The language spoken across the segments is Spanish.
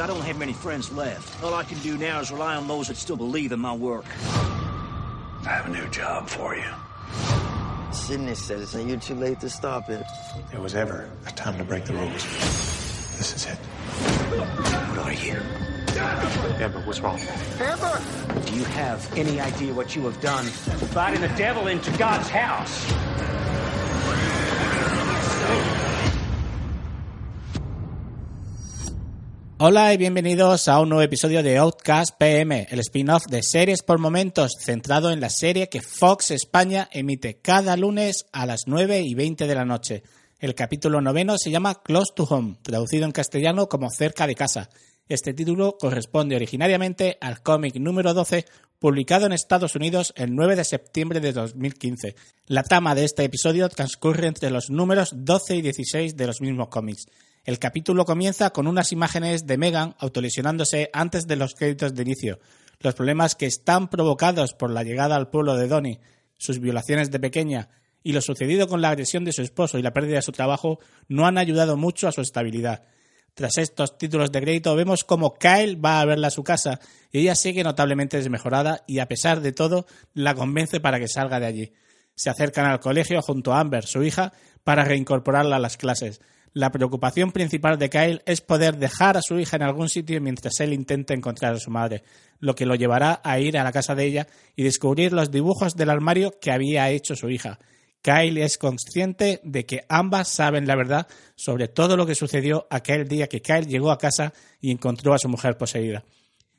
I don't have many friends left. All I can do now is rely on those that still believe in my work. I have a new job for you. Sydney said it's you're too late to stop it. There was ever a time to break the rules. This is it. What are you? Amber, what's wrong? Amber! Do you have any idea what you have done? Inviting the devil into God's house. Hola y bienvenidos a un nuevo episodio de Outcast PM, el spin-off de series por momentos centrado en la serie que Fox España emite cada lunes a las 9 y 20 de la noche. El capítulo noveno se llama Close to Home, traducido en castellano como Cerca de casa. Este título corresponde originariamente al cómic número 12 publicado en Estados Unidos el 9 de septiembre de 2015. La trama de este episodio transcurre entre los números 12 y 16 de los mismos cómics. El capítulo comienza con unas imágenes de Megan autolesionándose antes de los créditos de inicio. Los problemas que están provocados por la llegada al pueblo de Donnie, sus violaciones de pequeña y lo sucedido con la agresión de su esposo y la pérdida de su trabajo no han ayudado mucho a su estabilidad. Tras estos títulos de crédito vemos como Kyle va a verla a su casa y ella sigue notablemente desmejorada y a pesar de todo la convence para que salga de allí. Se acercan al colegio junto a Amber, su hija, para reincorporarla a las clases. La preocupación principal de Kyle es poder dejar a su hija en algún sitio mientras él intenta encontrar a su madre, lo que lo llevará a ir a la casa de ella y descubrir los dibujos del armario que había hecho su hija. Kyle es consciente de que ambas saben la verdad sobre todo lo que sucedió aquel día que Kyle llegó a casa y encontró a su mujer poseída.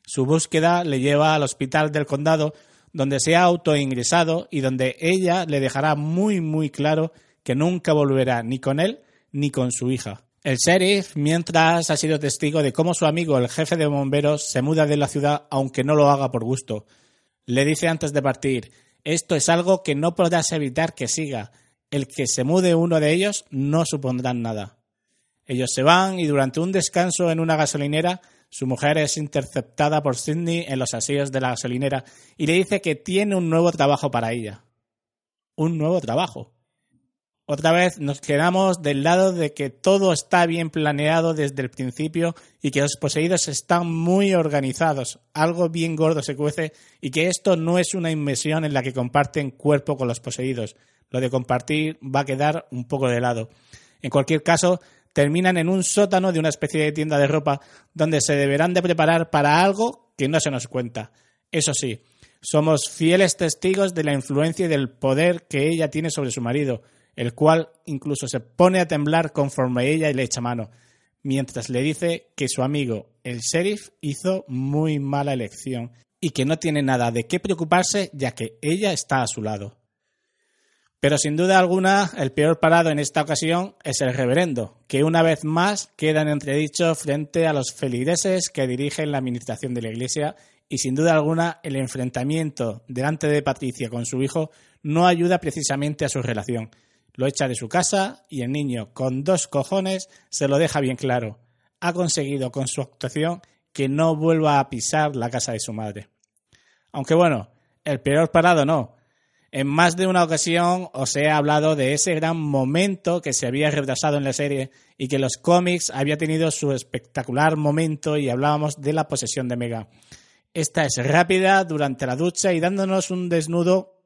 Su búsqueda le lleva al hospital del condado, donde se ha autoingresado y donde ella le dejará muy muy claro que nunca volverá ni con él ni con su hija. El sheriff, mientras, ha sido testigo de cómo su amigo, el jefe de bomberos, se muda de la ciudad aunque no lo haga por gusto. Le dice antes de partir, esto es algo que no podrás evitar que siga. El que se mude uno de ellos no supondrán nada. Ellos se van y durante un descanso en una gasolinera, su mujer es interceptada por Sidney en los asillos de la gasolinera y le dice que tiene un nuevo trabajo para ella. Un nuevo trabajo. Otra vez nos quedamos del lado de que todo está bien planeado desde el principio y que los poseídos están muy organizados, algo bien gordo se cuece y que esto no es una inmersión en la que comparten cuerpo con los poseídos. Lo de compartir va a quedar un poco de lado. En cualquier caso, terminan en un sótano de una especie de tienda de ropa donde se deberán de preparar para algo que no se nos cuenta. Eso sí, somos fieles testigos de la influencia y del poder que ella tiene sobre su marido, el cual incluso se pone a temblar conforme ella le echa mano, mientras le dice que su amigo, el sheriff, hizo muy mala elección y que no tiene nada de qué preocuparse ya que ella está a su lado. Pero sin duda alguna, el peor parado en esta ocasión es el reverendo, que una vez más queda en entredicho frente a los feligreses que dirigen la administración de la iglesia y sin duda alguna el enfrentamiento delante de Patricia con su hijo no ayuda precisamente a su relación. Lo echa de su casa y el niño, con dos cojones, se lo deja bien claro. Ha conseguido con su actuación que no vuelva a pisar la casa de su madre. Aunque bueno, el peor parado no. En más de una ocasión os he hablado de ese gran momento que se había retrasado en la serie y que los cómics había tenido su espectacular momento y hablábamos de la posesión de Mega. Esta es rápida durante la ducha y dándonos un desnudo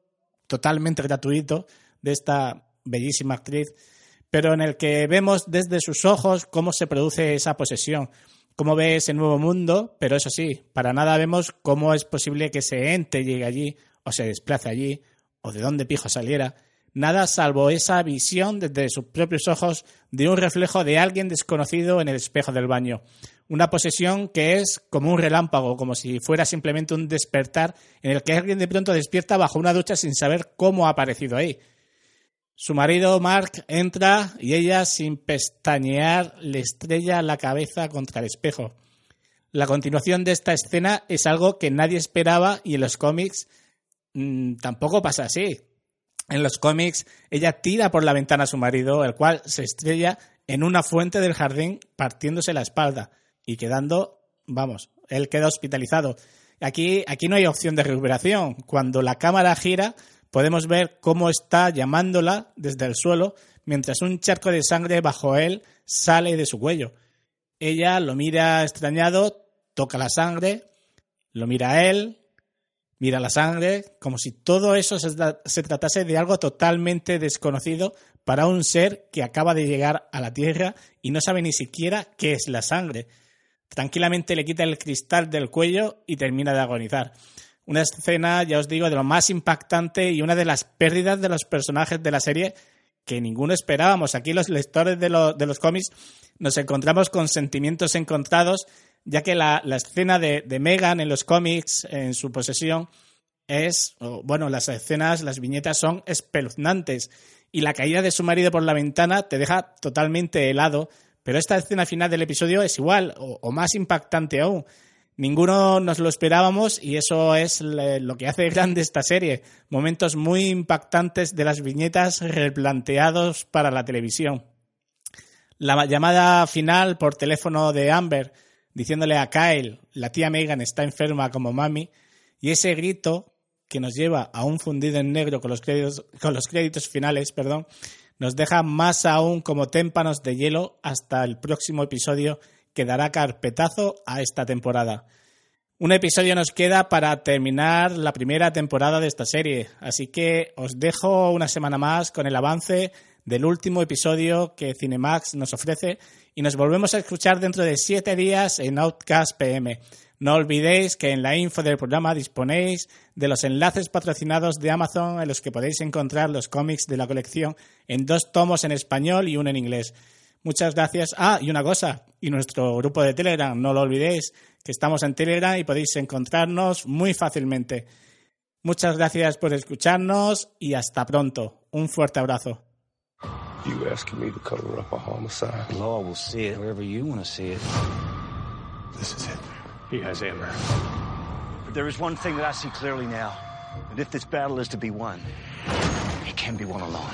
totalmente gratuito de esta bellísima actriz, pero en el que vemos desde sus ojos cómo se produce esa posesión, cómo ve ese nuevo mundo, pero eso sí, para nada vemos cómo es posible que ese ente llegue allí o se desplace allí, o de dónde pijo saliera, nada salvo esa visión desde sus propios ojos de un reflejo de alguien desconocido en el espejo del baño. Una posesión que es como un relámpago, como si fuera simplemente un despertar en el que alguien de pronto despierta bajo una ducha sin saber cómo ha aparecido ahí. Su marido Mark entra y ella, sin pestañear, le estrella la cabeza contra el espejo. La continuación de esta escena es algo que nadie esperaba y en los cómics mmm, tampoco pasa así. En los cómics, ella tira por la ventana a su marido, el cual se estrella en una fuente del jardín partiéndose la espalda y quedando, vamos, él queda hospitalizado. Aquí, aquí no hay opción de recuperación. Cuando la cámara gira, podemos ver cómo está llamándola desde el suelo mientras un charco de sangre bajo él sale de su cuello. Ella lo mira extrañado, toca la sangre, lo mira a él, mira la sangre, como si todo eso se, se, tratase de algo totalmente desconocido para un ser que acaba de llegar a la Tierra y no sabe ni siquiera qué es la sangre. Tranquilamente le quita el cristal del cuello y termina de agonizar. Una escena, ya os digo, de lo más impactante y una de las pérdidas de los personajes de la serie que ninguno esperábamos. Aquí los lectores de, lo, de los cómics nos encontramos con sentimientos encontrados ya que la, la escena de, de, Megan en los cómics, en su posesión, es, bueno, las escenas, las viñetas son espeluznantes y la caída de su marido por la ventana te deja totalmente helado, pero esta escena final del episodio es igual o, o más impactante aún. Ninguno nos lo esperábamos y eso es lo que hace grande esta serie. Momentos muy impactantes de las viñetas replanteados para la televisión. La llamada final por teléfono de Amber diciéndole a Kyle, la tía Megan está enferma como mami, y ese grito que nos lleva a un fundido en negro con los créditos, con los créditos finales, perdón, nos deja más aún como témpanos de hielo hasta el próximo episodio que dará carpetazo a esta temporada. Un episodio nos queda para terminar la primera temporada de esta serie, así que os dejo una semana más con el avance del último episodio que Cinemax nos ofrece y nos volvemos a escuchar dentro de siete días en Outcast PM. No olvidéis que en la info del programa disponéis de los enlaces patrocinados de Amazon en los que podéis encontrar los cómics de la colección en dos tomos en español y uno en inglés. Muchas gracias. Ah, y una cosa, y nuestro grupo de Telegram, no lo olvidéis, que estamos en Telegram y podéis encontrarnos muy fácilmente. Muchas gracias por escucharnos y hasta pronto. Un fuerte abrazo. You asking me to cover up a homicide? The law will see it wherever you want to see it. This is it. He has Amber. But there is one thing that I see clearly now. That if this battle is to be won, it can be won alone.